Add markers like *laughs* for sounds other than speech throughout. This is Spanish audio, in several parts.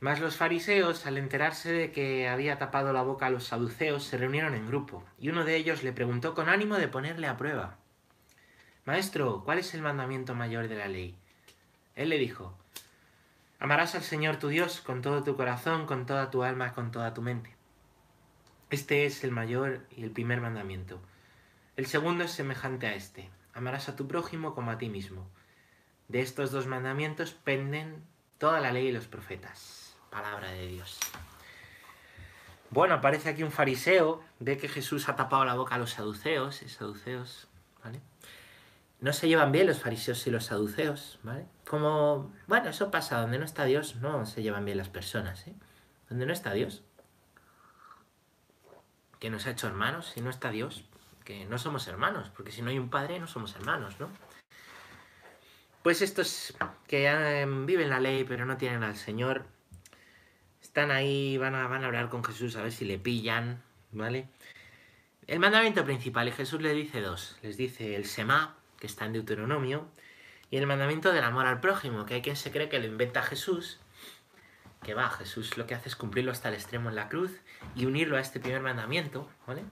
Mas los fariseos, al enterarse de que había tapado la boca a los saduceos, se reunieron en grupo, y uno de ellos le preguntó con ánimo de ponerle a prueba. Maestro, ¿cuál es el mandamiento mayor de la ley? Él le dijo, Amarás al Señor tu Dios con todo tu corazón, con toda tu alma, con toda tu mente. Este es el mayor y el primer mandamiento. El segundo es semejante a este. Amarás a tu prójimo como a ti mismo. De estos dos mandamientos penden toda la ley y los profetas. Palabra de Dios. Bueno, aparece aquí un fariseo, ve que Jesús ha tapado la boca a los saduceos, y saduceos, ¿vale? No se llevan bien los fariseos y los saduceos, ¿vale? Como, bueno, eso pasa, donde no está Dios no se llevan bien las personas, ¿eh? Donde no está Dios, que nos ha hecho hermanos, si no está Dios, que no somos hermanos, porque si no hay un padre no somos hermanos, ¿no? Pues estos que eh, viven la ley pero no tienen al Señor, están ahí, van a, van a hablar con Jesús a ver si le pillan, ¿vale? El mandamiento principal, y Jesús le dice dos, les dice el Semá, que está en Deuteronomio, y el mandamiento del amor al prójimo, que hay quien se cree que lo inventa Jesús, que va, Jesús lo que hace es cumplirlo hasta el extremo en la cruz y unirlo a este primer mandamiento, ¿vale?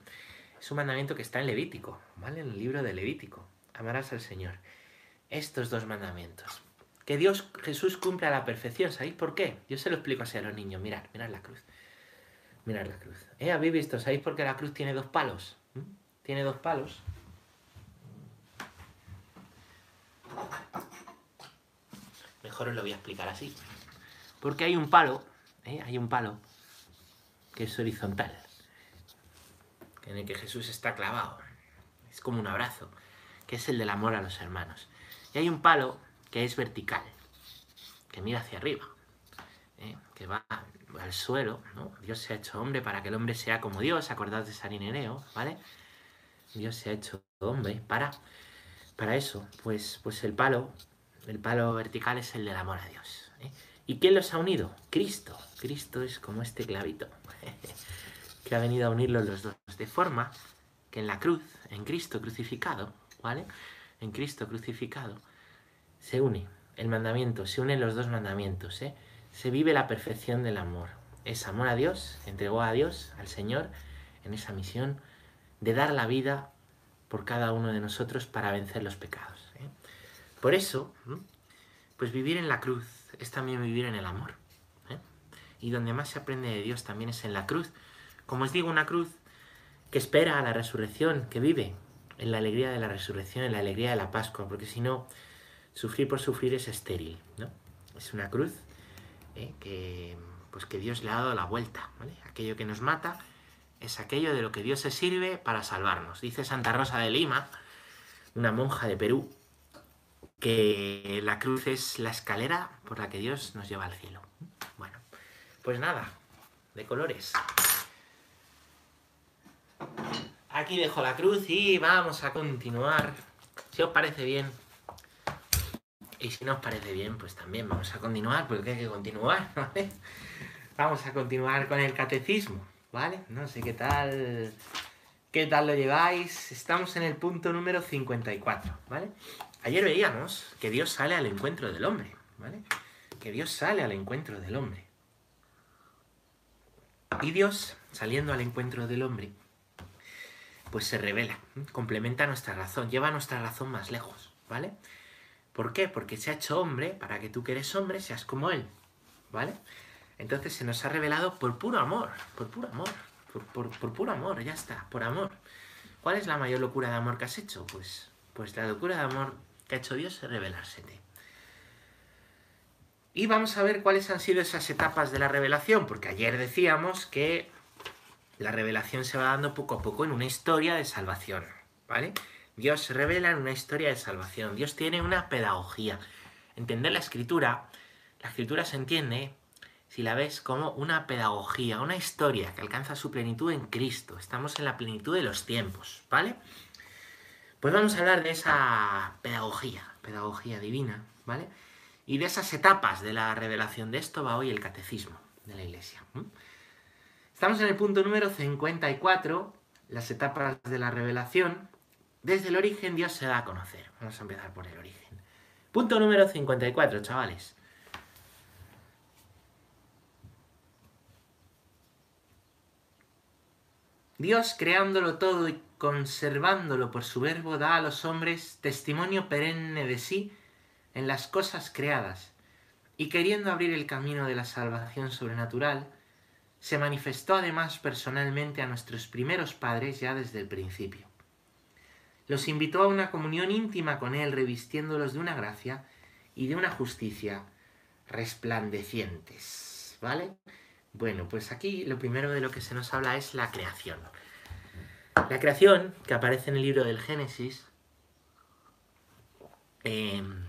Es un mandamiento que está en Levítico, ¿vale? En el libro de Levítico. Amarás al Señor. Estos dos mandamientos. Que Dios, Jesús cumple a la perfección. ¿Sabéis por qué? Yo se lo explico así a los niños. Mirad, mirad la cruz. Mirad la cruz. ¿Eh? ¿Habéis visto? ¿Sabéis por qué la cruz tiene dos palos? ¿Mm? Tiene dos palos. Mejor os lo voy a explicar así. Porque hay un palo, ¿eh? hay un palo que es horizontal, en el que Jesús está clavado. Es como un abrazo, que es el del amor a los hermanos. Y hay un palo que es vertical, que mira hacia arriba, ¿eh? que va al suelo. ¿no? Dios se ha hecho hombre para que el hombre sea como Dios, acordad de San Ireneo, ¿vale? Dios se ha hecho hombre para, para eso. Pues, pues el palo, el palo vertical es el del amor a Dios. ¿eh? ¿Y quién los ha unido? Cristo. Cristo es como este clavito *laughs* que ha venido a unirlos los dos. De forma que en la cruz, en Cristo crucificado, ¿vale? En Cristo crucificado, se une el mandamiento, se unen los dos mandamientos, ¿eh? Se vive la perfección del amor. Es amor a Dios, entregó a Dios, al Señor, en esa misión de dar la vida por cada uno de nosotros para vencer los pecados. ¿eh? Por eso, pues vivir en la cruz es también vivir en el amor. ¿eh? Y donde más se aprende de Dios también es en la cruz. Como os digo, una cruz que espera a la resurrección, que vive en la alegría de la resurrección, en la alegría de la Pascua, porque si no, sufrir por sufrir es estéril. ¿no? Es una cruz ¿eh? que, pues que Dios le ha dado la vuelta. Aquello que nos mata es aquello de lo que Dios se sirve para salvarnos. Dice Santa Rosa de Lima, una monja de Perú, que la cruz es la escalera por la que Dios nos lleva al cielo. Bueno, pues nada, de colores. Aquí dejo la cruz y vamos a continuar. Si os parece bien. Y si no os parece bien, pues también vamos a continuar, porque hay que continuar, *laughs* ¿vale? Vamos a continuar con el catecismo, ¿vale? No sé qué tal... ¿Qué tal lo lleváis? Estamos en el punto número 54, ¿vale? Ayer veíamos que Dios sale al encuentro del hombre, ¿vale? Que Dios sale al encuentro del hombre. Y Dios, saliendo al encuentro del hombre, pues se revela, complementa nuestra razón, lleva nuestra razón más lejos, ¿vale? ¿Por qué? Porque se ha hecho hombre para que tú que eres hombre seas como Él, ¿vale? Entonces se nos ha revelado por puro amor, por puro amor, por, por, por puro amor, ya está, por amor. ¿Cuál es la mayor locura de amor que has hecho? Pues, pues la locura de amor que ha hecho Dios es revelársete. Y vamos a ver cuáles han sido esas etapas de la revelación, porque ayer decíamos que la revelación se va dando poco a poco en una historia de salvación, ¿vale? Dios revela una historia de salvación. Dios tiene una pedagogía. Entender la escritura, la escritura se entiende, si la ves, como una pedagogía, una historia que alcanza su plenitud en Cristo. Estamos en la plenitud de los tiempos, ¿vale? Pues vamos a hablar de esa pedagogía, pedagogía divina, ¿vale? Y de esas etapas de la revelación. De esto va hoy el catecismo de la Iglesia. Estamos en el punto número 54, las etapas de la revelación. Desde el origen Dios se da a conocer. Vamos a empezar por el origen. Punto número 54, chavales. Dios creándolo todo y conservándolo por su verbo da a los hombres testimonio perenne de sí en las cosas creadas, y queriendo abrir el camino de la salvación sobrenatural, se manifestó además personalmente a nuestros primeros padres ya desde el principio. Los invitó a una comunión íntima con Él, revistiéndolos de una gracia y de una justicia resplandecientes. ¿Vale? Bueno, pues aquí lo primero de lo que se nos habla es la creación. La creación, que aparece en el libro del Génesis, em,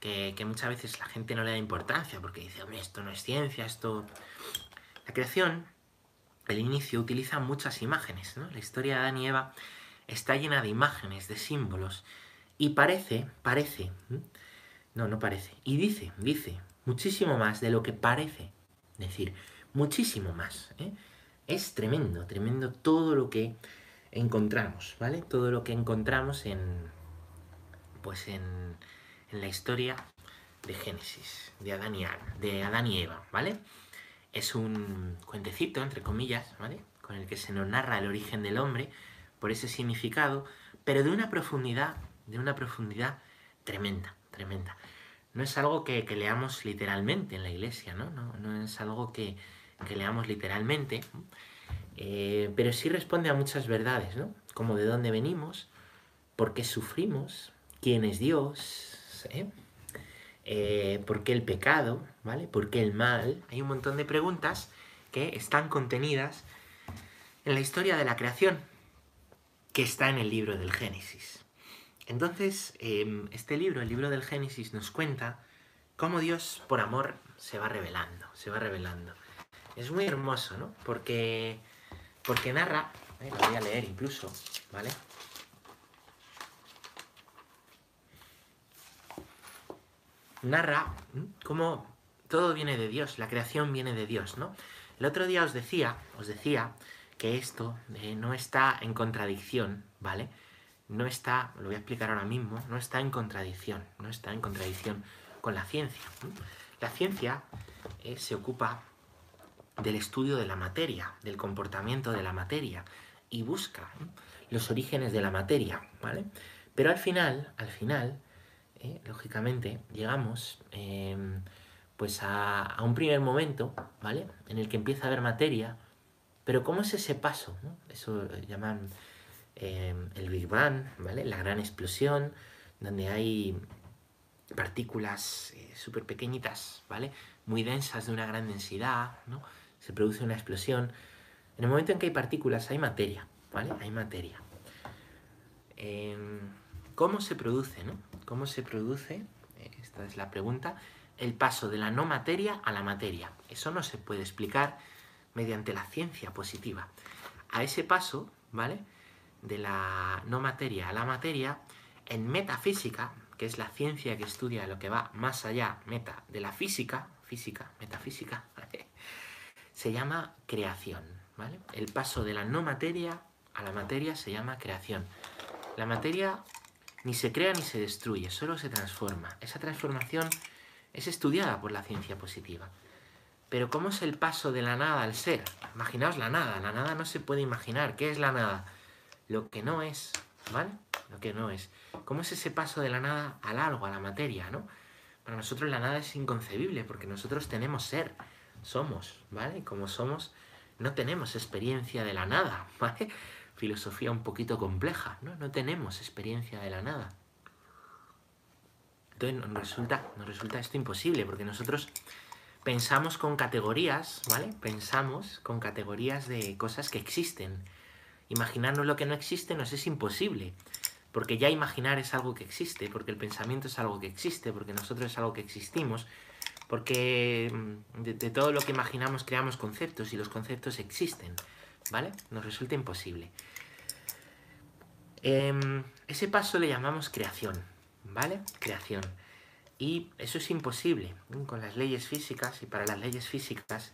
que, que, muchas veces la gente no le da importancia porque dice, hombre, esto no es ciencia, esto... La creación, el inicio, utiliza muchas imágenes, ¿no? La historia de Adán y Eva está llena de imágenes, de símbolos, y parece, parece, no, no parece, y dice, dice, muchísimo más de lo que parece decir, muchísimo más. ¿eh? Es tremendo, tremendo todo lo que encontramos, ¿vale? Todo lo que encontramos en, pues en, en la historia de Génesis, de Adán, y, de Adán y Eva, ¿vale? Es un cuentecito, entre comillas, ¿vale? Con el que se nos narra el origen del hombre, por ese significado, pero de una profundidad, de una profundidad tremenda, tremenda. No es algo que, leamos literalmente en la iglesia, ¿no? No, es algo que, que leamos literalmente, eh, pero sí responde a muchas verdades, ¿no? Como de dónde venimos, por qué sufrimos, quién es Dios, ¿eh? Eh, por qué el pecado, ¿vale? ¿Por qué el mal? Hay un montón de preguntas que están contenidas en la historia de la creación, que está en el libro del Génesis. Entonces, em, este libro, el libro del Génesis, nos cuenta cómo Dios, por amor, se va revelando, se va revelando. Es muy hermoso, ¿no? Porque, porque narra, eh, lo voy a leer incluso, ¿vale? Narra cómo todo viene de Dios, la creación viene de Dios, ¿no? El otro día os decía, os decía que esto eh, no está en contradicción, ¿vale? No está, lo voy a explicar ahora mismo, no está en contradicción, no está en contradicción con la ciencia. La ciencia eh, se ocupa del estudio de la materia, del comportamiento de la materia, y busca los orígenes de la materia, ¿vale? Pero al final, al final, eh, lógicamente, llegamos em, pues a, un primer momento, ¿vale? En el que empieza a haber materia, pero ¿cómo es ese paso? Eso llaman em, el Big Bang, ¿vale? La gran explosión, donde hay partículas eh, súper pequeñitas, ¿vale? Muy densas, de una gran densidad, ¿no? se produce una explosión. En el momento en que hay partículas hay materia, ¿vale? Hay materia. Em, ¿Cómo se produce, no? ¿Cómo se produce, esta es la pregunta, el paso de la no materia a la materia? Eso no se puede explicar mediante la ciencia positiva. A ese paso, ¿vale? De la no materia a la materia, en metafísica, que es la ciencia que estudia lo que va más allá, meta, de la física, física, metafísica, *laughs* se llama creación. ¿vale? El paso de la no materia a la materia se llama creación. La materia ni se crea ni se destruye, solo se transforma. Esa transformación es estudiada por la ciencia positiva. Pero ¿cómo es el paso de la nada al ser? Imaginaos la nada. La nada no se puede imaginar. ¿Qué es la nada? Lo que no es, ¿vale? Lo que no es. ¿Cómo es ese paso de la nada al algo, a la materia, no? Para nosotros la nada es inconcebible porque nosotros tenemos ser somos, ¿vale? Como somos, no tenemos experiencia de la nada, *laughs* ¿vale? Filosofía un poquito compleja, ¿no? No tenemos experiencia de la nada. Entonces nos resulta, nos resulta esto imposible, porque nosotros pensamos con categorías, ¿vale? Pensamos con categorías de cosas que existen. Imaginarnos lo que no existe nos es imposible, porque ya imaginar es algo que existe, porque el pensamiento es algo que existe, porque nosotros es algo que existimos, porque mm, de, todo lo que imaginamos creamos conceptos y los conceptos existen, ¿vale? Nos resulta imposible. Em, ese paso le llamamos creación, ¿vale? Creación. Y eso es imposible con las leyes físicas y para las leyes físicas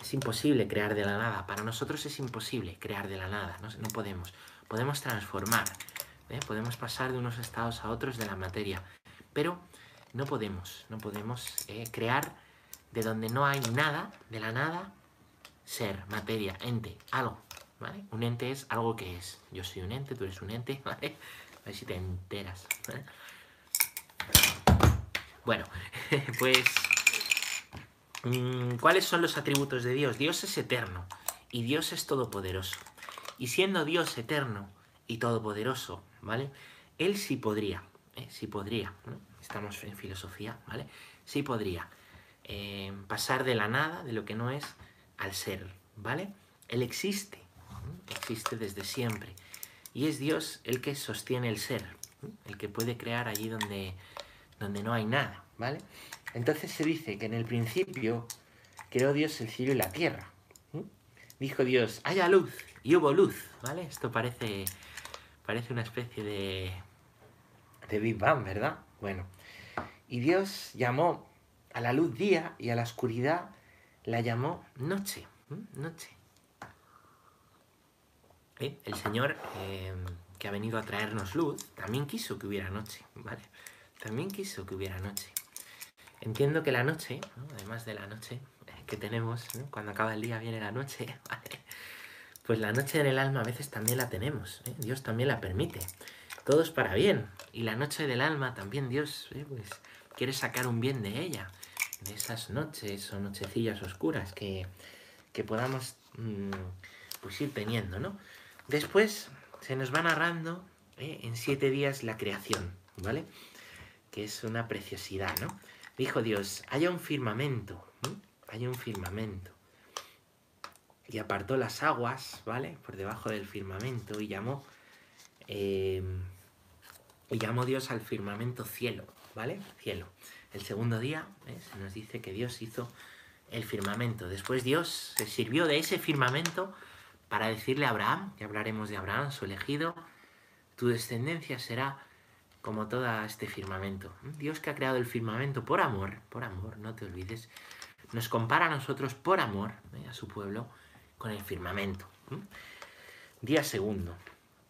es imposible crear de la nada. Para nosotros es imposible crear de la nada, no, podemos. Podemos transformar, ¿eh? podemos pasar de unos estados a otros de la materia, pero no podemos, no podemos eh, crear de donde no hay nada, de la nada, ser, materia, ente, algo. Un ente es algo que es. Yo soy un ente, tú eres un ente. A ver si te enteras. Bueno, *laughs* pues... Mm, ¿Cuáles son los atributos de Dios? Dios es eterno y Dios es todopoderoso. Y siendo Dios eterno y todopoderoso, ¿vale? Él sí podría, ¿eh? sí podría, estamos en filosofía, ¿vale? Sí podría eh, pasar de la nada, de lo que no es, al ser, ¿vale? Él existe, existe desde siempre. Y es Dios el que sostiene el ser, el que puede crear allí donde, donde no hay nada, ¿vale? Entonces se dice que en el principio creó Dios el cielo y la tierra. Dijo Dios, haya luz, y hubo luz, ¿vale? Esto parece, parece una especie de, de Big Bang, ¿verdad? Bueno, y Dios llamó a la luz día y a la oscuridad la llamó noche, noche. ¿Eh? El Señor, eh, que ha venido a traernos luz, también quiso que hubiera noche, ¿vale? También quiso que hubiera noche. Entiendo que la noche, además de la noche que tenemos, cuando acaba el día viene la noche. *laughs* Pues la noche en el alma a veces también la tenemos, ¿eh? Dios también la permite. Todo es para bien. Y la noche del alma también Dios pues, quiere sacar un bien de ella, de esas noches o nochecillas oscuras que, podamos mm, pues ir teniendo, ¿no? Después se nos va narrando ¿eh? en siete días la creación, ¿vale? Es una preciosidad, ¿no? Dijo Dios, haya un firmamento, hay un firmamento. Y apartó las aguas, ¿vale? Por debajo del firmamento y llamó, eh, y llamó Dios al firmamento cielo, ¿vale? Cielo. El segundo día ¿eh? se nos dice que Dios hizo el firmamento. Después Dios se sirvió de ese firmamento para decirle a Abraham, ya hablaremos de Abraham, su elegido, tu descendencia será como todo este firmamento. Dios que ha creado el firmamento por amor, por amor, no te olvides, nos compara a nosotros por amor, ¿eh? a su pueblo, con el firmamento. Día segundo.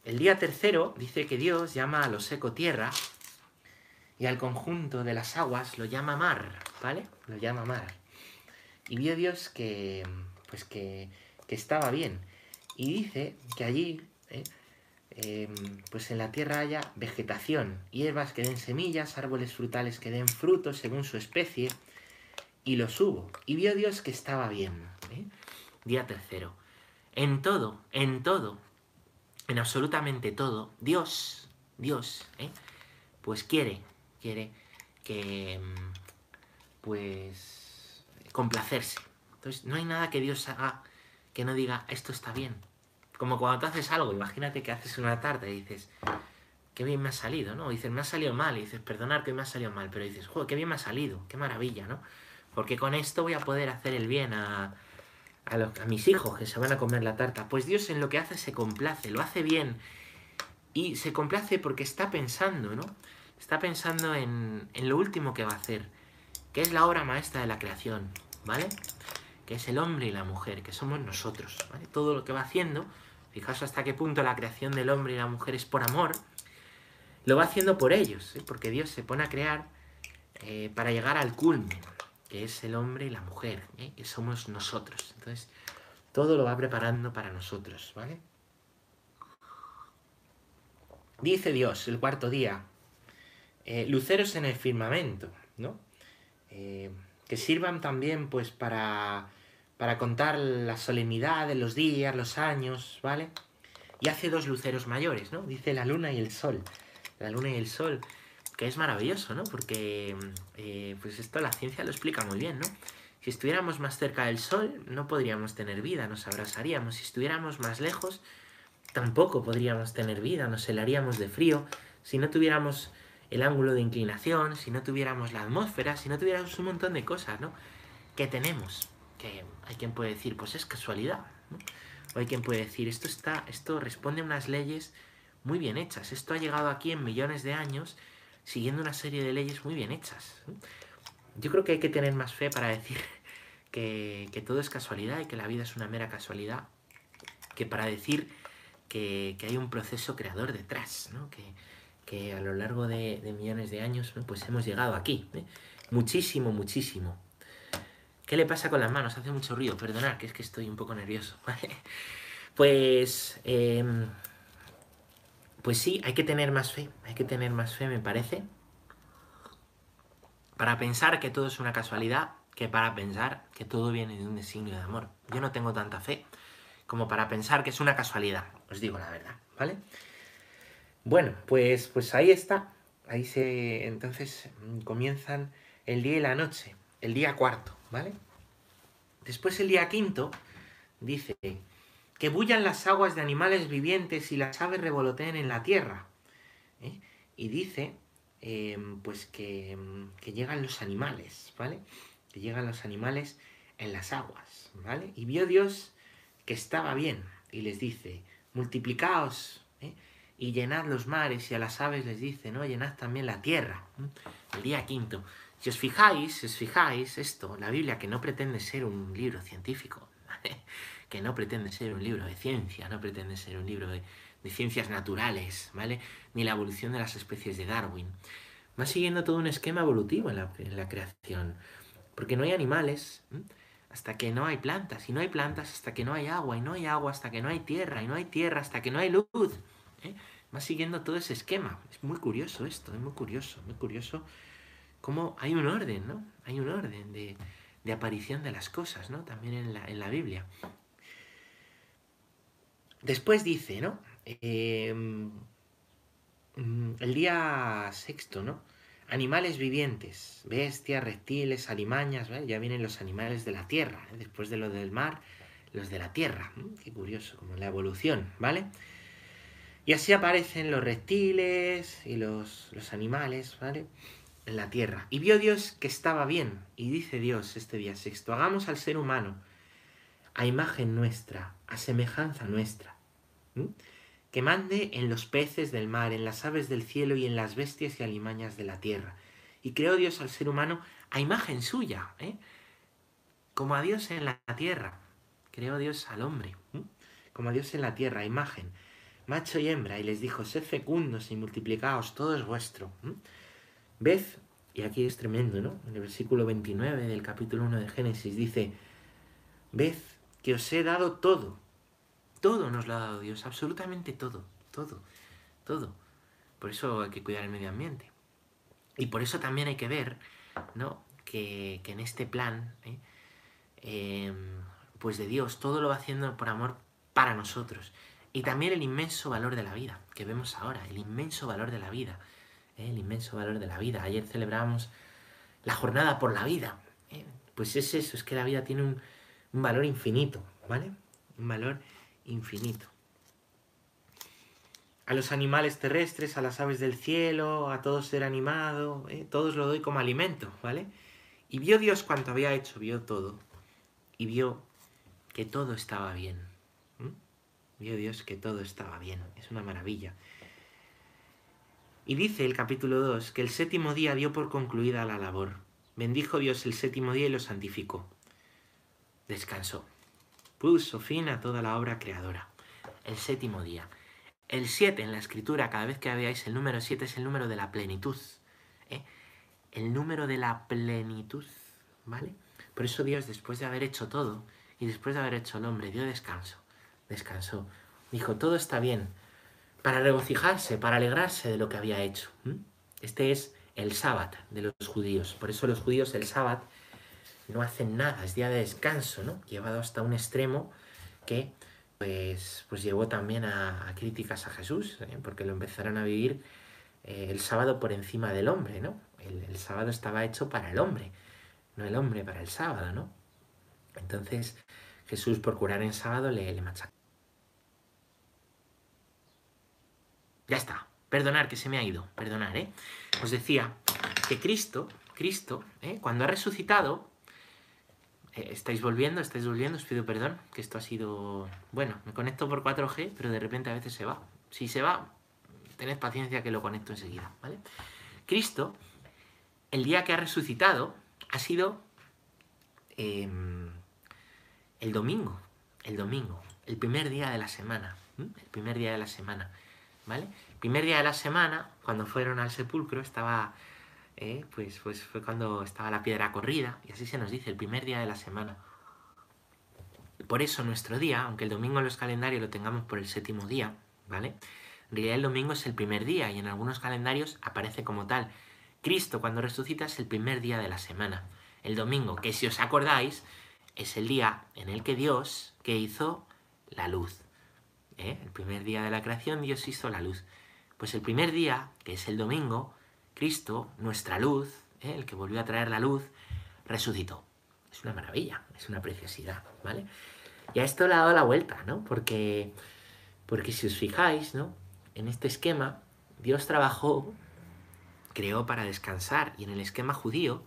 El día tercero dice que Dios llama a lo seco tierra y al conjunto de las aguas lo llama mar, ¿vale? Lo llama mar. Y vio Dios que, pues que, estaba bien. Y dice que allí, ¿eh? Em, pues en la tierra haya vegetación, hierbas que den semillas, árboles frutales que den frutos según su especie, y los hubo. Y vio Dios que estaba bien. ¿eh? Día tercero. En todo, en todo, en absolutamente todo, Dios, Dios, ¿eh? pues quiere, quiere que, mm, pues, complacerse. Entonces, no hay nada que Dios haga que no diga, esto está bien. Como cuando tú haces algo, imagínate que haces una tarta y dices, qué bien me ha salido, ¿no? dices, me ha salido mal, y dices, perdonar que me ha salido mal, pero dices, joder, qué bien me ha salido, qué maravilla, ¿no? porque con esto voy a poder hacer el bien a, a, mis hijos que se van a comer la tarta. Pues Dios en lo que hace se complace, lo hace bien y se complace porque está pensando, ¿no? Está pensando en, en lo último que va a hacer, que es la obra maestra de la creación, ¿vale? Que es el hombre y la mujer, que somos nosotros, ¿vale? Todo lo que va haciendo, fijaos hasta qué punto la creación del hombre y la mujer es por amor, lo va haciendo por ellos, ¿eh? porque Dios se pone a crear eh, para llegar al culmen, que es el hombre y la mujer, ¿eh? que somos nosotros. Entonces, todo lo va preparando para nosotros, ¿vale? Dice Dios, el cuarto día, luceros en el firmamento, ¿no? Que sirvan también, pues, para, para contar la solemnidad de los días, los años, ¿vale? Y hace dos luceros mayores, ¿no? Dice la luna y el sol. La luna y el sol que es maravilloso, ¿no? Porque eh, pues esto la ciencia lo explica muy bien, ¿no? Si estuviéramos más cerca del Sol, no podríamos tener vida, nos abrazaríamos. Si estuviéramos más lejos, tampoco podríamos tener vida, nos helaríamos de frío. Si no tuviéramos el ángulo de inclinación, si no tuviéramos la atmósfera, si no tuviéramos un montón de cosas, ¿no? Que tenemos. Que hay quien puede decir, pues es casualidad, ¿no? O hay quien puede decir, esto está, esto responde a unas leyes muy bien hechas. Esto ha llegado aquí en millones de años siguiendo una serie de leyes muy bien hechas. Yo creo que hay que tener más fe para decir *laughs* que, todo es casualidad y que la vida es una mera casualidad, que para decir que, hay un proceso creador detrás, ¿no? que, a lo largo de, millones de años pues hemos llegado aquí. ¿eh? Muchísimo, muchísimo. ¿Qué le pasa con las manos? Hace mucho ruido, perdonad, que es que estoy un poco nervioso. *laughs* Pues, em, pues sí, hay que tener más fe, hay que tener más fe, me parece, para pensar que todo es una casualidad, que para pensar que todo viene de un designio de amor. Yo no tengo tanta fe como para pensar que es una casualidad, os digo la verdad, ¿vale? Bueno, pues, pues ahí está. Ahí se. Entonces mm, comienzan el día y la noche. El día cuarto, ¿vale? Después el día quinto dice que bullan las aguas de animales vivientes y las aves revoloteen en la tierra. ¿eh? Y dice, em, pues que, em, que, llegan los animales, ¿vale? Que llegan los animales en las aguas, ¿vale? Y vio Dios que estaba bien y les dice, multiplicaos ¿eh? y llenad los mares y a las aves les dice, ¿no? Llenad también la tierra. El día quinto. Si os fijáis, si os fijáis, esto, la Biblia que no pretende ser un libro científico, que no pretende ser un libro de ciencia, no pretende ser un libro de, ciencias naturales, ¿vale? Ni la evolución de las especies de Darwin. Va siguiendo todo un esquema evolutivo en la, creación. Porque no hay animales hasta que no hay plantas, y no hay plantas hasta que no hay agua, y no hay agua hasta que no hay tierra, y no hay tierra hasta que no hay luz. ¿eh? Va siguiendo todo ese esquema. Es muy curioso esto, es muy curioso, muy curioso cómo hay un orden, ¿no? Hay un orden de, aparición de las cosas, ¿no? También en la, en la Biblia. Después dice, ¿no? Em, el día sexto, ¿no? Animales vivientes, bestias, reptiles, alimañas, ¿vale? Ya vienen los animales de la tierra, ¿eh? después de lo del mar, los de la tierra. Qué curioso, como la evolución, ¿vale? Y así aparecen los reptiles y los, los animales, ¿vale? En la tierra. Y vio Dios que estaba bien. Y dice Dios este día sexto, hagamos al ser humano a imagen nuestra, a semejanza nuestra. Que mande en los peces del mar, en las aves del cielo y en las bestias y alimañas de la tierra. Y creó Dios al ser humano a imagen suya, ¿eh? como a Dios en la tierra. Creó Dios al hombre, como a Dios en la tierra, a imagen macho y hembra, y les dijo, sed fecundos y multiplicaos, todo es vuestro. Ved, y aquí es tremendo, ¿no? En el versículo 29 del capítulo 1 de Génesis dice, ved que os he dado todo, todo nos lo ha dado Dios, absolutamente todo, todo, todo. Por eso hay que cuidar el medio ambiente. Y por eso también hay que ver, ¿no? Que, en este plan, ¿eh? Em, pues de Dios, todo lo va haciendo por amor para nosotros. Y también el inmenso valor de la vida, que vemos ahora, el inmenso valor de la vida. El inmenso valor de la vida. Ayer celebramos la jornada por la vida. ¿eh? Pues es eso, es que la vida tiene un, valor infinito, ¿vale? Un valor infinito. A los animales terrestres, a las aves del cielo, a todo ser animado, ¿eh? todos lo doy como alimento, ¿vale? Y vio Dios cuanto había hecho, vio todo. Y vio que todo estaba bien. Vio Dios que todo estaba bien. Es una maravilla. Y dice el capítulo 2 que el séptimo día dio por concluida la labor. Bendijo Dios el séptimo día y lo santificó. Descansó. Puso fin a toda la obra creadora. El séptimo día. El 7 en la escritura, cada vez que veáis el número 7 es el número de la plenitud. ¿eh? El número de la plenitud. ¿Vale? Por eso Dios, después de haber hecho todo y después de haber hecho el hombre, dio descanso descansó. Dijo, todo está bien, para regocijarse, para alegrarse de lo que había hecho. Este es el sábado de los judíos. Por eso los judíos el sábado no hacen nada, es día de descanso, ¿no? Llevado hasta un extremo que pues, pues llevó también a, críticas a Jesús, ¿eh? porque lo empezaron a vivir eh, el sábado por encima del hombre, ¿no? El, sábado estaba hecho para el hombre, no el hombre para el sábado, ¿no? Entonces Jesús por curar en sábado le, le machacó. Ya está. Perdonar que se me ha ido. Perdonar, ¿eh? Os decía que Cristo, Cristo, ¿eh? cuando ha resucitado, eh, estáis volviendo, estáis volviendo, os pido perdón, que esto ha sido... Bueno, me conecto por 4G, pero de repente a veces se va. Si se va, tened paciencia que lo conecto enseguida, ¿vale? Cristo, el día que ha resucitado, ha sido em, el domingo, el domingo, el primer día de la semana, el primer día de la semana. ¿Vale? primer día de la semana, cuando fueron al sepulcro, estaba, eh, pues, pues fue cuando estaba la piedra corrida, y así se nos dice, el primer día de la semana. Por eso nuestro día, aunque el domingo en los calendarios lo tengamos por el séptimo día, ¿vale? En realidad el domingo es el primer día y en algunos calendarios aparece como tal. Cristo cuando resucita es el primer día de la semana. El domingo, que si os acordáis, es el día en el que Dios que hizo la luz. ¿Eh? El primer día de la creación Dios hizo la luz. Pues el primer día, que es el domingo, Cristo, nuestra luz, ¿eh? el que volvió a traer la luz, resucitó. Es una maravilla, es una preciosidad, ¿vale? Y a esto le ha dado la vuelta, ¿no? Porque, porque si os fijáis, ¿no? En este esquema, Dios trabajó, creó para descansar, y en el esquema judío,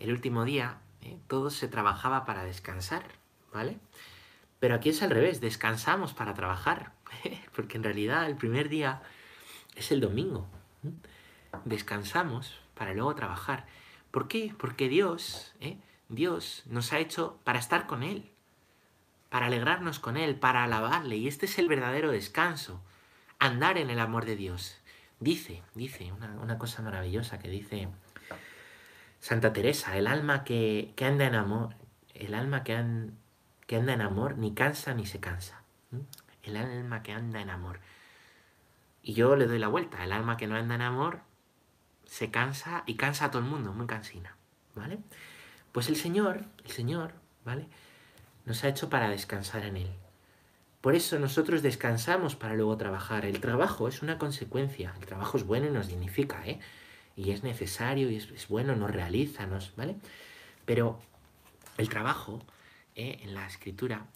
el último día, ¿eh? todo se trabajaba para descansar, ¿vale? Pero aquí es al revés, descansamos para trabajar, *laughs* porque en realidad el primer día es el domingo. Descansamos para luego trabajar. ¿Por qué? Porque Dios, ¿eh? Dios nos ha hecho para estar con Él, para alegrarnos con Él, para alabarle. Y este es el verdadero descanso, andar en el amor de Dios. Dice, dice, una, cosa maravillosa que dice Santa Teresa, el alma que, anda en amor, el alma que, que anda en amor ni cansa ni se cansa. El alma que anda en amor. Y yo le doy la vuelta, el alma que no anda en amor se cansa y cansa a todo el mundo, muy cansina, ¿vale? Pues el Señor, el Señor, ¿vale? Nos ha hecho para descansar en Él. Por eso nosotros descansamos para luego trabajar. El trabajo es una consecuencia. El trabajo es bueno y nos dignifica, ¿eh? Y es necesario y es, bueno, nos realiza, nos, ¿vale? Pero el trabajo, ¿eh? en la escritura,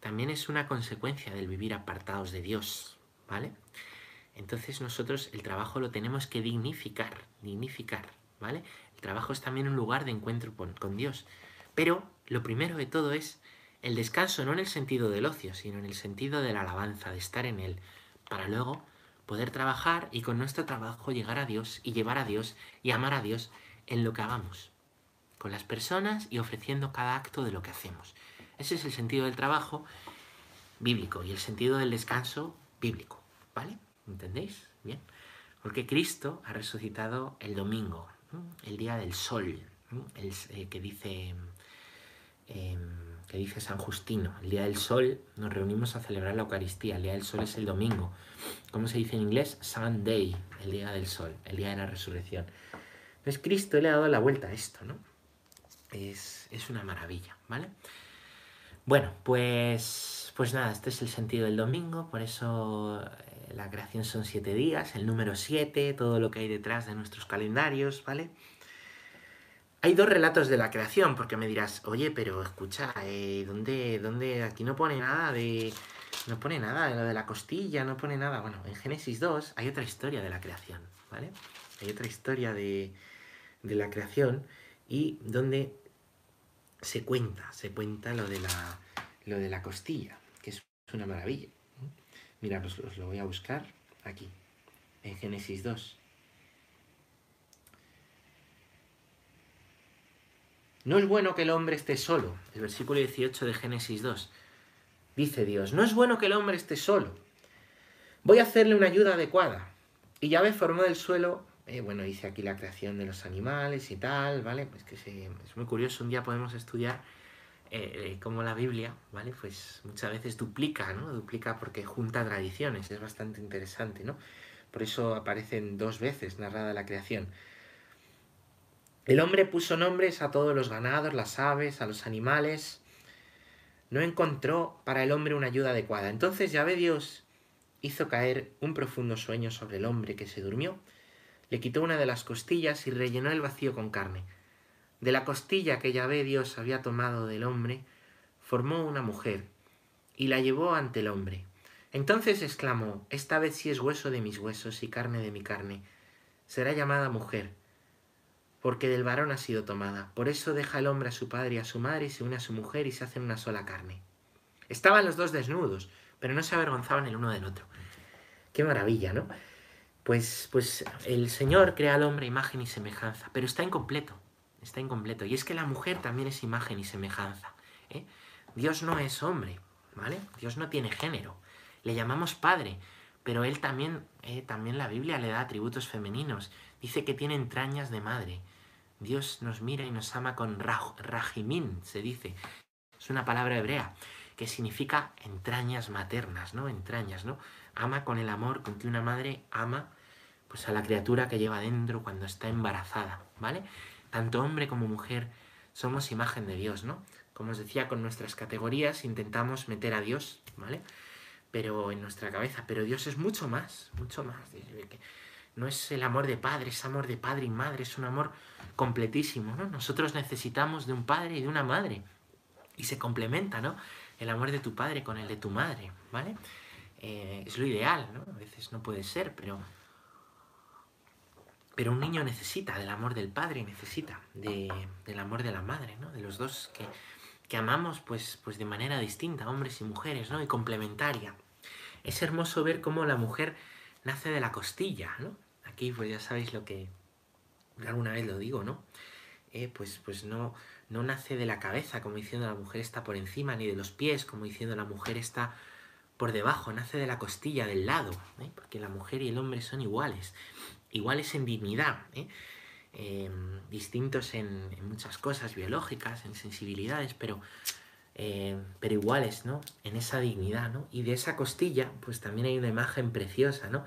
también es una consecuencia del vivir apartados de Dios, ¿vale? Entonces nosotros el trabajo lo tenemos que dignificar, dignificar, ¿vale? El trabajo es también un lugar de encuentro con, Dios. Pero lo primero de todo es el descanso, no en el sentido del ocio, sino en el sentido de la alabanza, de estar en Él, para luego poder trabajar y con nuestro trabajo llegar a Dios y llevar a Dios y amar a Dios en lo que hagamos, con las personas y ofreciendo cada acto de lo que hacemos. Ese es el sentido del trabajo bíblico y el sentido del descanso bíblico, ¿vale? ¿Entendéis? Bien. Porque Cristo ha resucitado el domingo, el día del sol, el, eh, que dice em, que dice San Justino. El día del sol nos reunimos a celebrar la Eucaristía. El día del sol es el domingo. ¿Cómo se dice en inglés? Sunday, el día del sol, el día de la resurrección. Pues Cristo le ha dado la vuelta a esto, ¿no? Es, es una maravilla, ¿vale? Bueno, pues, pues nada, este es el sentido del domingo, por eso la creación son siete días, el número siete, todo lo que hay detrás de nuestros calendarios, ¿vale? Hay dos relatos de la creación, porque me dirás, oye, pero escucha, eh, ¿dónde, ¿dónde? Aquí no pone nada de... No pone nada de lo de la costilla, no pone nada. Bueno, en Génesis 2 hay otra historia de la creación, ¿vale? Hay otra historia de, de la creación y donde se cuenta, se cuenta lo de la, lo de la costilla, que es una maravilla. Mira, os, lo voy a buscar aquí, en Génesis 2. No es bueno que el hombre esté solo. El versículo 18 de Génesis 2. Dice Dios, no es bueno que el hombre esté solo. Voy a hacerle una ayuda adecuada. Y Yahvé formó del suelo, eh, bueno, dice aquí la creación de los animales y tal, ¿vale? Pues que es muy curioso, un día podemos estudiar eh, eh, como la Biblia, ¿vale? Pues muchas veces duplica, ¿no? Duplica porque junta tradiciones, es bastante interesante, ¿no? Por eso aparecen dos veces narrada la creación. El hombre puso nombres a todos los ganados, las aves, a los animales. No encontró para el hombre una ayuda adecuada. Entonces ve Dios hizo caer un profundo sueño sobre el hombre que se durmió, le quitó una de las costillas y rellenó el vacío con carne. De la costilla que Yahvé Dios había tomado del hombre, formó una mujer y la llevó ante el hombre. Entonces exclamó, Esta vez sí es hueso de mis huesos y carne de mi carne. Será llamada mujer, porque del varón ha sido tomada. Por eso deja el hombre a su padre y a su madre y se une a su mujer y se hacen una sola carne. Estaban los dos desnudos, pero no se avergonzaban el uno del otro. Qué maravilla, ¿no? Pues, pues el Señor crea al hombre imagen y semejanza, pero está incompleto está incompleto. Y es que la mujer también es imagen y semejanza. ¿eh? Dios no es hombre, ¿vale? Dios no tiene género. Le llamamos padre, pero él también, eh, también la Biblia le da atributos femeninos. Dice que tiene entrañas de madre. Dios nos mira y nos ama con raj, rajimín, se dice. Es una palabra hebrea. que significa entrañas maternas, ¿no? Entrañas, ¿no? Ama con el amor con que una madre ama pues a la criatura que lleva dentro cuando está embarazada, ¿vale? Tanto hombre como mujer somos imagen de Dios, ¿no? Como os decía, con nuestras categorías intentamos meter a Dios, ¿vale? Pero en nuestra cabeza, pero Dios es mucho más, mucho más. No es el amor de padre, es amor de padre y madre, es un amor completísimo, ¿no? Nosotros necesitamos de un padre y de una madre. Y se complementa, ¿no? El amor de tu padre con el de tu madre, ¿vale? Eh, es lo ideal, ¿no? A veces no puede ser, pero pero un niño necesita del amor del padre, necesita del amor de la madre, ¿no? De los dos que, amamos pues, pues de manera distinta, hombres y mujeres, ¿no? Y complementaria. Es hermoso ver cómo la mujer nace de la costilla, ¿no? Aquí pues ya sabéis lo que alguna vez lo digo, ¿no? Eh, pues, pues no, no nace de la cabeza, como diciendo la mujer está por encima, ni de los pies, como diciendo la mujer está por debajo, nace de la costilla, del lado, ¿eh? porque la mujer y el hombre son iguales iguales en dignidad, ¿eh? Em, distintos en, muchas cosas biológicas, en sensibilidades, pero, em, pero iguales, ¿no? En esa dignidad, ¿no? Y de esa costilla, pues también hay una imagen preciosa, ¿no?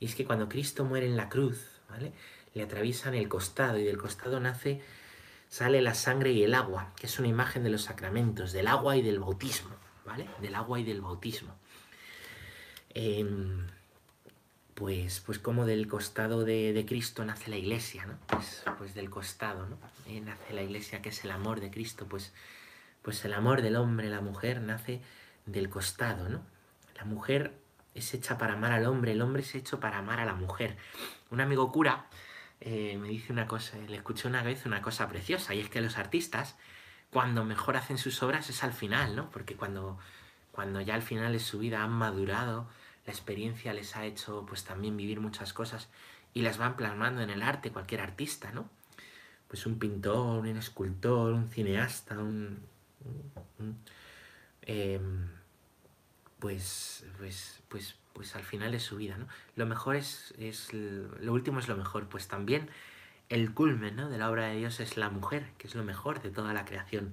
Y es que cuando Cristo muere en la cruz, ¿vale? Le atraviesan el costado y del costado nace, sale la sangre y el agua, que es una imagen de los sacramentos, del agua y del bautismo, ¿vale? Del agua y del bautismo. Em, pues, pues como del costado de, Cristo nace la iglesia, ¿no? Pues, pues del costado, ¿no? Eh, nace la iglesia que es el amor de Cristo, pues, pues el amor del hombre, la mujer, nace del costado, ¿no? La mujer es hecha para amar al hombre, el hombre es hecho para amar a la mujer. Un amigo cura eh, me dice una cosa, le escuché una vez una cosa preciosa, y es que los artistas, cuando mejor hacen sus obras es al final, ¿no? Porque cuando, cuando ya al final de su vida han madurado, la experiencia les ha hecho pues también vivir muchas cosas y las van plasmando en el arte, cualquier artista, ¿no? Pues un pintor, un escultor, un cineasta, un... Em, pues, pues, pues, pues al final de su vida, ¿no? Lo mejor es, es, lo último es lo mejor, pues también el culmen ¿no? de la obra de Dios es la mujer, que es lo mejor de toda la creación,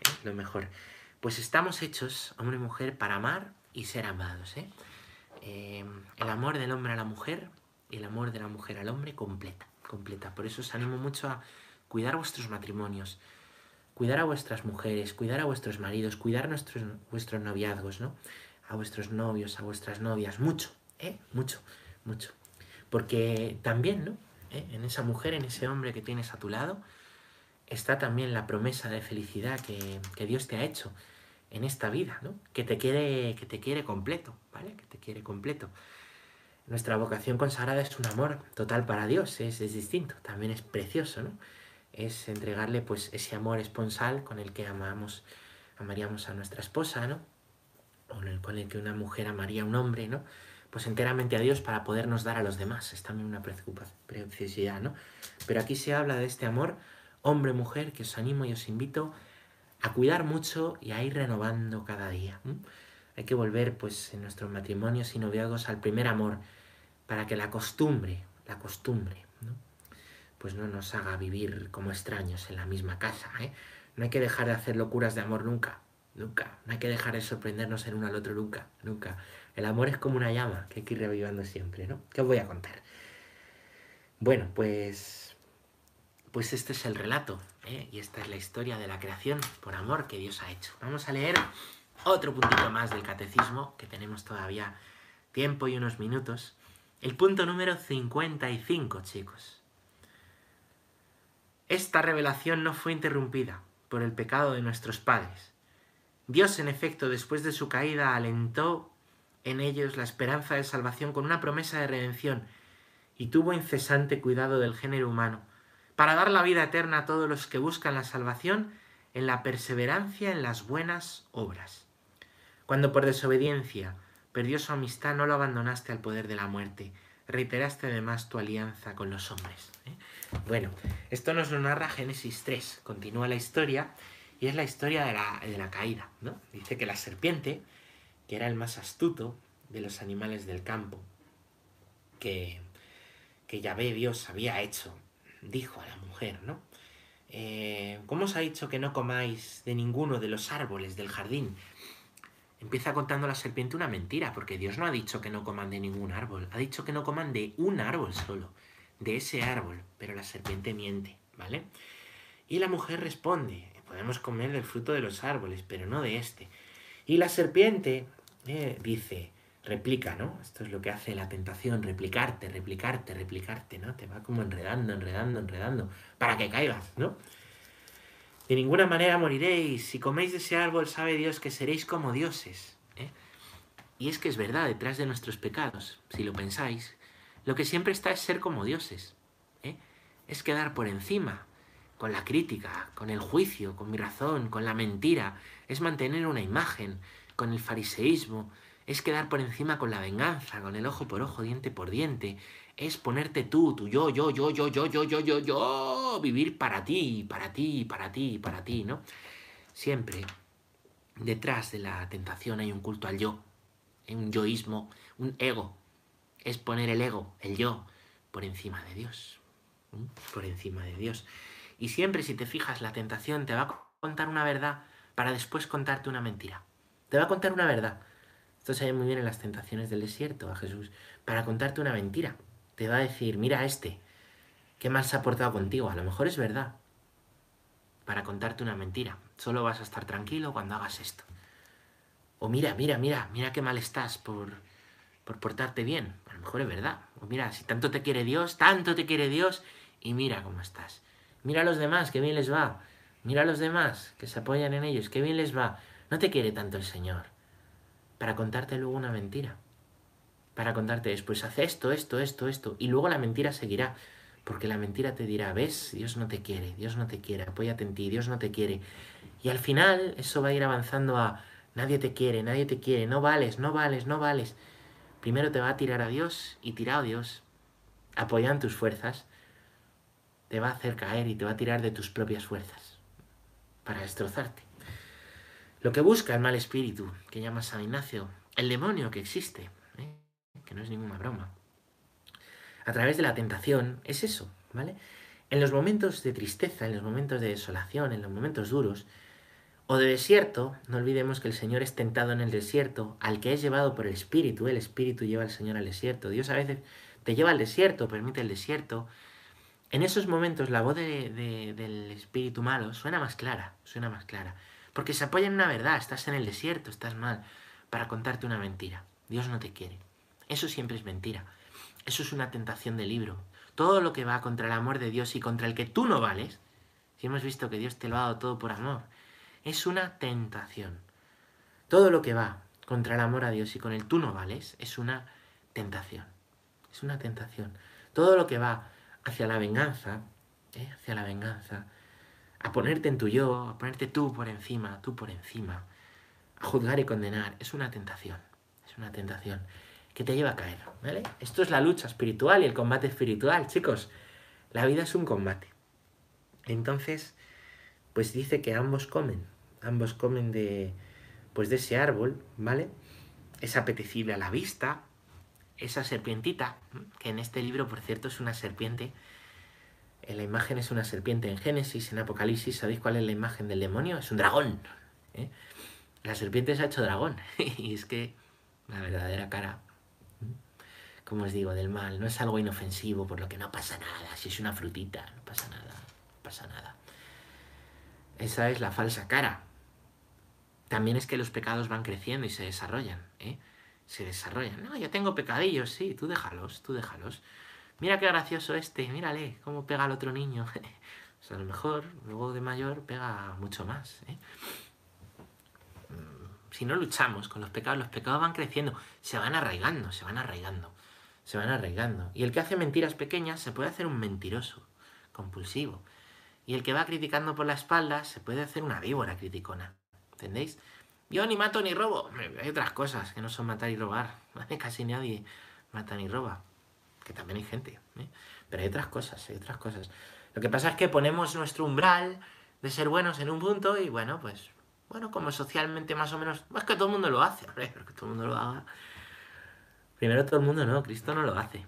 ¿eh? lo mejor. Pues estamos hechos, hombre y mujer, para amar y ser amados, ¿eh? Em, el amor del hombre a la mujer y el amor de la mujer al hombre completa, completa. Por eso os animo mucho a cuidar vuestros matrimonios, cuidar a vuestras mujeres, cuidar a vuestros maridos, cuidar nuestros, vuestros noviazgos, ¿no? A vuestros novios, a vuestras novias, mucho, ¿eh? Mucho, mucho. Porque también, ¿no? ¿Eh? En esa mujer, en ese hombre que tienes a tu lado, está también la promesa de felicidad que Dios te ha hecho en esta vida, ¿no? Que te quiere, que te quiere completo, ¿vale? Que te quiere completo. Nuestra vocación consagrada es un amor total para Dios, es, distinto, también es precioso, ¿no? Es entregarle pues ese amor esponsal con el que amamos, amaríamos a nuestra esposa, ¿no? O con el que una mujer amaría a un hombre, ¿no? Pues enteramente a Dios para podernos dar a los demás. Es también una preciosidad, ¿no? Pero aquí se habla de este amor hombre-mujer que os animo y os invito cuidar mucho y a ir renovando cada día. Hay que volver, pues, en nuestros matrimonios y noviazgos al primer amor, para que la costumbre, la costumbre, ¿no? pues no nos haga vivir como extraños en la misma casa. ¿eh? No hay que dejar de hacer locuras de amor nunca, nunca. No hay que dejar de sorprendernos el uno al otro nunca, nunca. El amor es como una llama que hay que ir revivando siempre, ¿no? ¿Qué os voy a contar? Bueno, pues pues este es el relato ¿eh? y esta es la historia de la creación por amor que Dios ha hecho. Vamos a leer otro puntito más del catecismo, que tenemos todavía tiempo y unos minutos. El punto número 55, chicos. Esta revelación no fue interrumpida por el pecado de nuestros padres. Dios, en efecto, después de su caída, alentó en ellos la esperanza de salvación con una promesa de redención y tuvo incesante cuidado del género humano para dar la vida eterna a todos los que buscan la salvación en la perseverancia en las buenas obras. Cuando por desobediencia perdió su amistad, no lo abandonaste al poder de la muerte, reiteraste además tu alianza con los hombres. ¿eh? Bueno, esto nos lo narra Génesis 3, continúa la historia, y es la historia de la, de la caída. ¿no? Dice que la serpiente, que era el más astuto de los animales del campo, que, que Yahvé Dios había hecho dijo a la mujer, ¿no? Eh, ¿Cómo os ha dicho que no comáis de ninguno de los árboles del jardín? empieza contando la serpiente una mentira, porque Dios no ha dicho que no coman de ningún árbol, ha dicho que no coman de un árbol solo, de ese árbol, pero la serpiente miente, ¿vale? Y la mujer responde, podemos comer del fruto de los árboles, pero no de este. Y la serpiente eh, dice, replica, ¿no? Esto es lo que hace la tentación, replicarte, replicarte, replicarte, ¿no? Te va como enredando, enredando, enredando, para que caigas, ¿no? De ninguna manera moriréis. Si coméis de ese árbol, sabe Dios que seréis como dioses. ¿eh? Y es que es verdad, detrás de nuestros pecados, si lo pensáis, lo que siempre está es ser como dioses. ¿eh? Es quedar por encima, con la crítica, con el juicio, con mi razón, con la mentira. Es mantener una imagen, con el fariseísmo. Es quedar por encima con la venganza, con el ojo por ojo, diente por diente es ponerte tú, tú, yo, yo, yo, yo, yo, yo, yo, yo, yo, vivir para ti, para ti, para ti, para ti, ¿no? Siempre detrás de la tentación hay un culto al yo, un yoísmo, un ego. Es poner el ego, el yo, por encima de Dios. Por encima de Dios. Y siempre, si te fijas, la tentación te va a contar una verdad para después contarte una mentira. Te va a contar una verdad. Esto se ve muy bien en las tentaciones del desierto a Jesús. Para contarte una mentira te va a decir, mira este, ¿qué más se ha portado contigo? A lo mejor es verdad, para contarte una mentira. Solo vas a estar tranquilo cuando hagas esto. O mira, mira, mira, mira qué mal estás por, por portarte bien. A lo mejor es verdad. O mira, si tanto te quiere Dios, tanto te quiere Dios, y mira cómo estás. Mira a los demás, qué bien les va. Mira a los demás, que se apoyan en ellos, qué bien les va. No te quiere tanto el Señor. Para contarte luego una mentira para contarte después, haz esto, esto, esto, esto, y luego la mentira seguirá, porque la mentira te dirá, ves, Dios no te quiere, Dios no te quiere, apóyate en ti, Dios no te quiere. Y al final eso va a ir avanzando a, nadie te quiere, nadie te quiere, no vales, no vales, no vales. Primero te va a tirar a Dios y tirado Dios, apoyado en tus fuerzas, te va a hacer caer y te va a tirar de tus propias fuerzas para destrozarte. Lo que busca el mal espíritu, que llama San Ignacio, el demonio que existe, que no es ninguna broma. A través de la tentación es eso, ¿vale? En los momentos de tristeza, en los momentos de desolación, en los momentos duros, o de desierto, no olvidemos que el Señor es tentado en el desierto, al que es llevado por el Espíritu, el Espíritu lleva al Señor al desierto. Dios a veces te lleva al desierto, permite el desierto. En esos momentos la voz del Espíritu malo suena más clara, suena más clara, porque se apoya en una verdad, estás en el desierto, estás mal, para contarte una mentira. Dios no te quiere. Eso siempre es mentira. Eso es una tentación de libro. Todo lo que va contra el amor de Dios y contra el que tú no vales, si hemos visto que Dios te lo ha dado todo por amor, es una tentación. Todo lo que va contra el amor a Dios y con el tú no vales es una tentación. Es una tentación. Todo lo que va hacia la venganza, ¿eh? hacia la venganza, a ponerte en tu yo, a ponerte tú por encima, tú por encima, a juzgar y condenar, es una tentación. Es una tentación que te lleva a caer, ¿vale? Esto es la lucha espiritual y el combate espiritual, chicos. La vida es un combate. Entonces, pues dice que ambos comen, ambos comen de pues de ese árbol, ¿vale? Es apetecible a la vista, esa serpientita, que en este libro, por cierto, es una serpiente. La imagen es una serpiente en Génesis, en Apocalipsis, ¿sabéis cuál es la imagen del demonio? Es un dragón. ¿eh? La serpiente se ha hecho dragón. *laughs* y es que la verdadera cara como os digo, del mal. No es algo inofensivo, por lo que no pasa nada. Si es una frutita, no pasa nada. No pasa nada. Esa es la falsa cara. También es que los pecados van creciendo y se desarrollan, ¿eh? Se desarrollan. No, yo tengo pecadillos, sí, tú déjalos, tú déjalos. Mira qué gracioso este, mírale cómo pega al otro niño. *laughs* o sea, a lo mejor luego de mayor pega mucho más. ¿eh? Mm, si no luchamos con los pecados, los pecados van creciendo, se van arraigando, se van arraigando se van arraigando. Y el que hace mentiras pequeñas se puede hacer un mentiroso, compulsivo. Y el que va criticando por la espalda se puede hacer una víbora criticona. ¿Entendéis? Yo ni mato ni robo. Hay otras cosas que no son matar y robar. *laughs* Casi nadie mata ni roba. Que también hay gente. ¿eh? Pero hay otras cosas, hay otras cosas. Lo que pasa es que ponemos nuestro umbral de ser buenos en un punto y bueno, pues, bueno, como socialmente más o menos, es que todo el mundo lo hace, hombre, que todo el mundo lo haga, Primero todo el mundo no, Cristo no lo hace.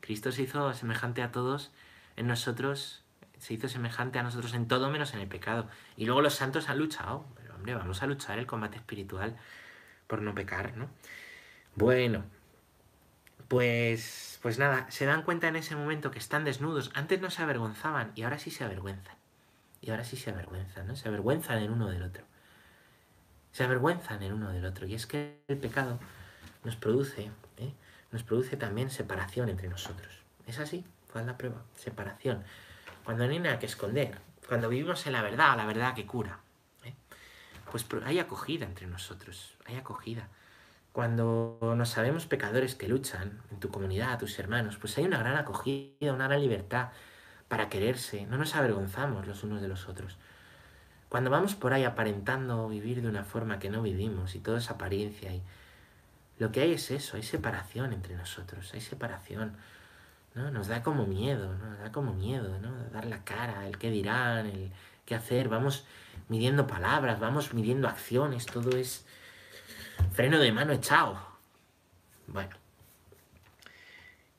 Cristo se hizo semejante a todos en nosotros, se hizo semejante a nosotros en todo menos en el pecado. Y luego los santos han luchado, pero hombre, vamos a luchar el combate espiritual por no pecar, ¿no? Bueno, pues, pues nada, se dan cuenta en ese momento que están desnudos. Antes no se avergonzaban y ahora sí se avergüenzan. Y ahora sí se avergüenzan, ¿no? Se avergüenzan el uno del otro. Se avergüenzan el uno del otro. Y es que el pecado nos produce, ¿eh? nos produce también separación entre nosotros. ¿Es así? ¿Cuál es la prueba? Separación. Cuando no hay nada que esconder, cuando vivimos en la verdad, la verdad que cura, ¿eh? pues hay acogida entre nosotros, hay acogida. Cuando nos sabemos pecadores que luchan en tu comunidad, tus hermanos, pues hay una gran acogida, una gran libertad para quererse, no nos avergonzamos los unos de los otros. Cuando vamos por ahí aparentando vivir de una forma que no vivimos y todo es apariencia y lo que hay es eso, hay separación entre nosotros, hay separación. ¿no? Nos da como miedo, ¿no? Nos da como miedo, ¿no? Dar la cara, el qué dirán, el qué hacer. Vamos midiendo palabras, vamos midiendo acciones, todo es freno de mano echado. Bueno.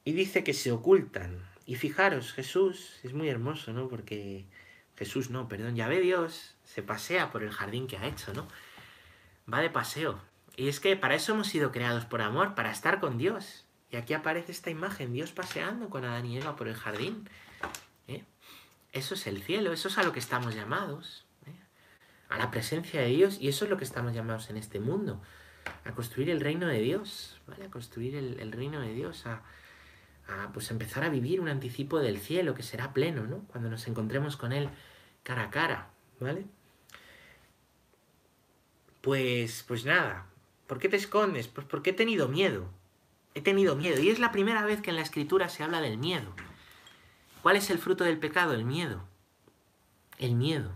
Y dice que se ocultan. Y fijaros, Jesús es muy hermoso, ¿no? Porque Jesús no, perdón, ya ve Dios, se pasea por el jardín que ha hecho, ¿no? Va de paseo. Y es que para eso hemos sido creados por amor, para estar con Dios. Y aquí aparece esta imagen, Dios paseando con Adán y Eva por el jardín. ¿eh? Eso es el cielo, eso es a lo que estamos llamados. ¿eh? A la presencia de Dios, y eso es lo que estamos llamados en este mundo. A construir el reino de Dios, ¿vale? A construir el, el reino de Dios, a, a pues empezar a vivir un anticipo del cielo que será pleno, ¿no? Cuando nos encontremos con Él cara a cara, ¿vale? Pues, pues nada, ¿por qué te escondes? Pues porque he tenido miedo, he tenido miedo, y es la primera vez que en la escritura se habla del miedo. ¿Cuál es el fruto del pecado? El miedo. El miedo.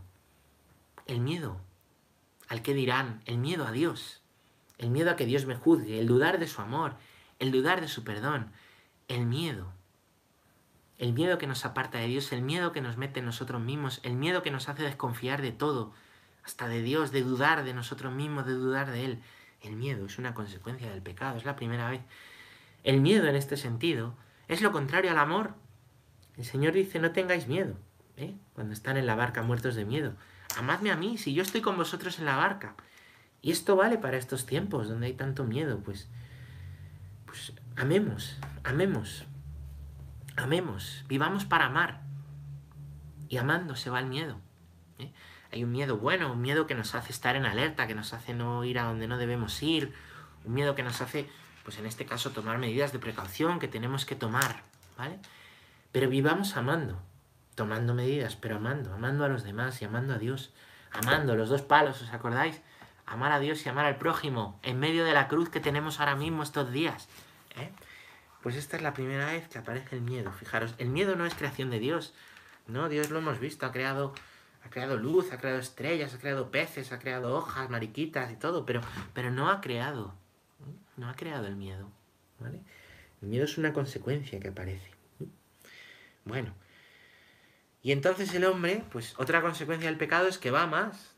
El miedo. ¿Al qué dirán? El miedo a Dios. El miedo a que Dios me juzgue, el dudar de su amor, el dudar de su perdón, el miedo. El miedo que nos aparta de Dios, el miedo que nos mete en nosotros mismos, el miedo que nos hace desconfiar de todo, hasta de Dios, de dudar de nosotros mismos, de dudar de Él. El miedo es una consecuencia del pecado, es la primera vez. El miedo en este sentido es lo contrario al amor. El Señor dice, no tengáis miedo, ¿eh? cuando están en la barca muertos de miedo. Amadme a mí, si yo estoy con vosotros en la barca. Y esto vale para estos tiempos donde hay tanto miedo, pues, pues amemos, amemos, amemos, vivamos para amar. Y amando se va el miedo. ¿eh? Hay un miedo bueno, un miedo que nos hace estar en alerta, que nos hace no ir a donde no debemos ir, un miedo que nos hace, pues en este caso, tomar medidas de precaución que tenemos que tomar, ¿vale? Pero vivamos amando, tomando medidas, pero amando, amando a los demás y amando a Dios, amando los dos palos, ¿os acordáis? Amar a Dios y amar al prójimo, en medio de la cruz que tenemos ahora mismo estos días. ¿eh? Pues esta es la primera vez que aparece el miedo. Fijaros, el miedo no es creación de Dios. No, Dios lo hemos visto, ha creado, ha creado luz, ha creado estrellas, ha creado peces, ha creado hojas, mariquitas y todo, pero, pero no ha creado, no ha creado el miedo. ¿vale? El miedo es una consecuencia que aparece. Bueno, y entonces el hombre, pues otra consecuencia del pecado es que va más.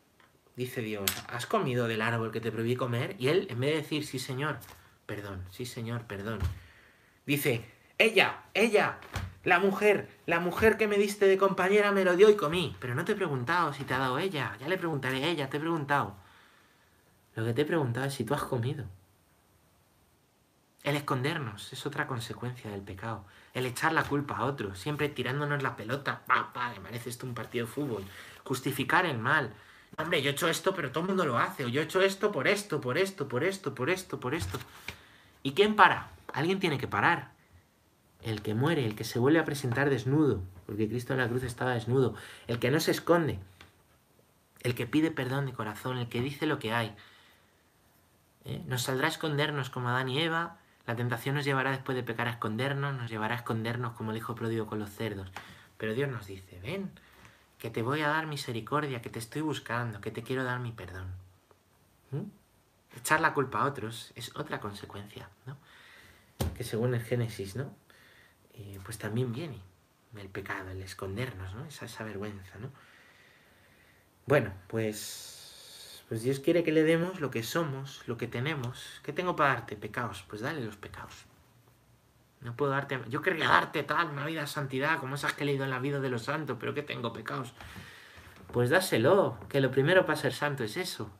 Dice Dios, ¿has comido del árbol que te prohibí comer? Y él, en vez de decir, sí señor, perdón, sí señor, perdón, dice, ella, ella, la mujer, la mujer que me diste de compañera me lo dio y comí. Pero no te he preguntado si te ha dado ella, ya le preguntaré a ella, te he preguntado. Lo que te he preguntado es si tú has comido. El escondernos es otra consecuencia del pecado. El echar la culpa a otros, siempre tirándonos la pelota, pa, pa, me parece esto un partido de fútbol. Justificar el mal. Hombre, yo he hecho esto, pero todo el mundo lo hace. O yo he hecho esto por esto, por esto, por esto, por esto, por esto. ¿Y quién para? Alguien tiene que parar. El que muere, el que se vuelve a presentar desnudo, porque Cristo en la cruz estaba desnudo. El que no se esconde. El que pide perdón de corazón, el que dice lo que hay. ¿Eh? Nos saldrá a escondernos como Adán y Eva, la tentación nos llevará después de pecar a escondernos, nos llevará a escondernos como el hijo pródigo con los cerdos. Pero Dios nos dice, ven, que te voy a dar misericordia, que te estoy buscando, que te quiero dar mi perdón. ¿Mm? Echar la culpa a otros es otra consecuencia, ¿no? Que según el Génesis, ¿no? Eh, pues también viene el pecado, el escondernos, ¿no? Esa, esa vergüenza, ¿no? Bueno, pues pues Dios quiere que le demos lo que somos, lo que tenemos. ¿Qué tengo para darte? Pecados. Pues dale los pecados. No puedo darte... Yo querría darte tal, una vida de santidad, como esas que he leído en la vida de los santos, pero que tengo pecados. Pues dáselo, que lo primero para ser santo es eso.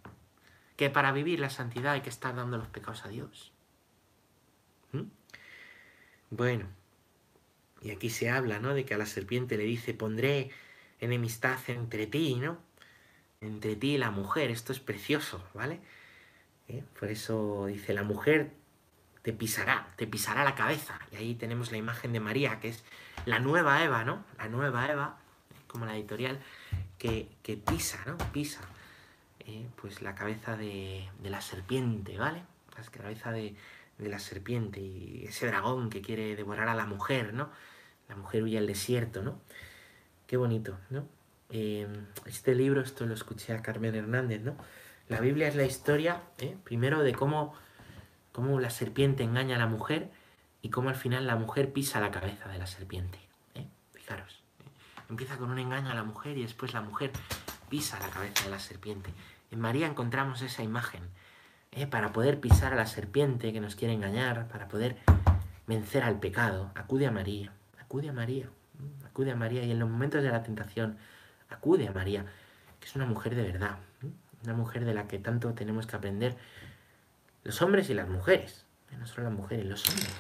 que para vivir la santidad hay que estar dando los pecados a Dios. ¿Mm? Bueno, y aquí se habla, ¿no? De que a la serpiente le dice, pondré enemistad entre ti, ¿no? Entre ti y la mujer. Esto es precioso, ¿vale? ¿Eh? Por eso dice, la mujer te pisará, te pisará la cabeza. Y ahí tenemos la imagen de María, que es la nueva Eva, ¿no? La nueva Eva, como la editorial, que, pisa, ¿no? Pisa. ¿eh? pues la cabeza de, la serpiente, ¿vale? La cabeza de, la serpiente y ese dragón que quiere devorar a la mujer, ¿no? La mujer huye al desierto, ¿no? Qué bonito, ¿no? Eh, este libro, esto lo escuché a Carmen Hernández, ¿no? La Biblia es la historia, ¿eh? primero, de cómo, cómo la serpiente engaña a la mujer y cómo al final la mujer pisa la cabeza de la serpiente. ¿eh? Fijaros. Empieza con un engaño a la mujer y después la mujer pisa la cabeza de la serpiente. En María encontramos esa imagen. Para poder pisar a la serpiente que nos quiere engañar, para poder vencer al pecado, acude a María, acude a María, acude a María y en los momentos de la tentación, acude a María, que es una mujer de verdad, una mujer de la que tanto tenemos que aprender los hombres y las mujeres, no solo las mujeres, los hombres,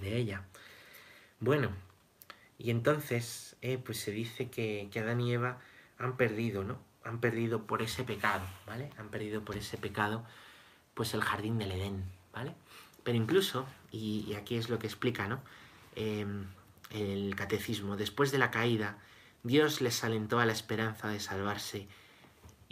de ella. Bueno, y entonces, eh, pues se dice que, que Adán y Eva han perdido, ¿no? Han perdido por ese pecado, ¿vale? Han perdido por ese pecado, pues el jardín del Edén, ¿vale? Pero incluso, y, aquí es lo que explica, ¿no? Em, el catecismo, después de la caída, Dios les alentó a la esperanza de salvarse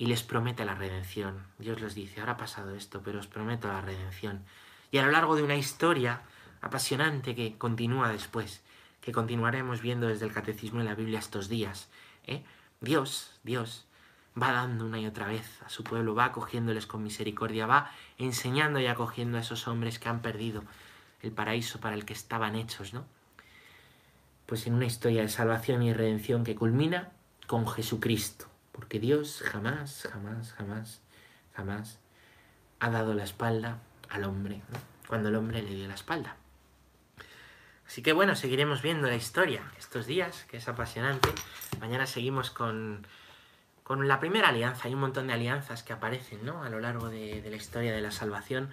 y les promete la redención. Dios les dice, ahora ha pasado esto, pero os prometo la redención. Y a lo largo de una historia apasionante que continúa después, que continuaremos viendo desde el Catecismo en la Biblia estos días, ¿eh? Dios, Dios, va dando una y otra vez a su pueblo, va acogiéndoles con misericordia, va enseñando y acogiendo a esos hombres que han perdido el paraíso para el que estaban hechos, ¿no? Pues en una historia de salvación y redención que culmina con Jesucristo, porque Dios jamás, jamás, jamás, jamás ha dado la espalda al hombre, cuando el hombre le dio la espalda. Así que bueno, seguiremos viendo la historia estos días, que es apasionante. Mañana seguimos con, con la primera alianza. Hay un montón de alianzas que aparecen ¿no? a lo largo de, la historia de la salvación.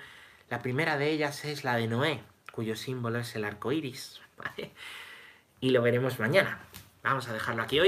La primera de ellas es la de Noé, cuyo símbolo es el arco iris. *laughs* Y lo veremos mañana. Vamos a dejarlo aquí hoy.